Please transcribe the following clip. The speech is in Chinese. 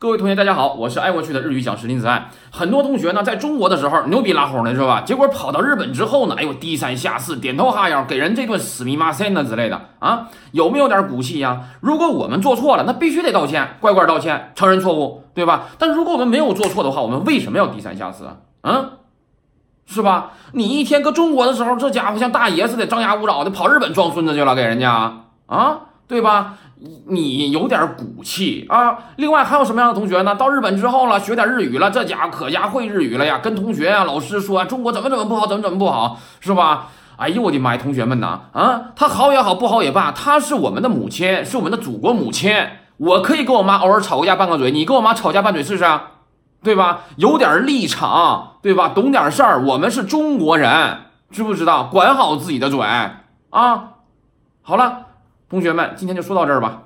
各位同学，大家好，我是爱过去的日语讲师林子岸。很多同学呢，在中国的时候牛逼拉哄的是吧？结果跑到日本之后呢，哎呦，低三下四，点头哈腰，给人这顿死密马塞呢之类的啊，有没有点骨气呀？如果我们做错了，那必须得道歉，乖乖道歉，承认错误，对吧？但如果我们没有做错的话，我们为什么要低三下四啊？嗯，是吧？你一天搁中国的时候，这家伙像大爷似的，张牙舞爪的跑日本装孙子去了，给人家啊，对吧？你有点骨气啊！另外还有什么样的同学呢？到日本之后了，学点日语了，这家伙可家会日语了呀！跟同学啊、老师说中国怎么怎么不好，怎么怎么不好，是吧？哎呦我的妈呀，同学们呐，啊，他好也好，不好也罢，他是我们的母亲，是我们的祖国母亲。我可以跟我妈偶尔吵个架，拌个嘴，你跟我妈吵架拌嘴试试，对吧？有点立场，对吧？懂点事儿，我们是中国人，知不知道？管好自己的嘴啊！好了。同学们，今天就说到这儿吧。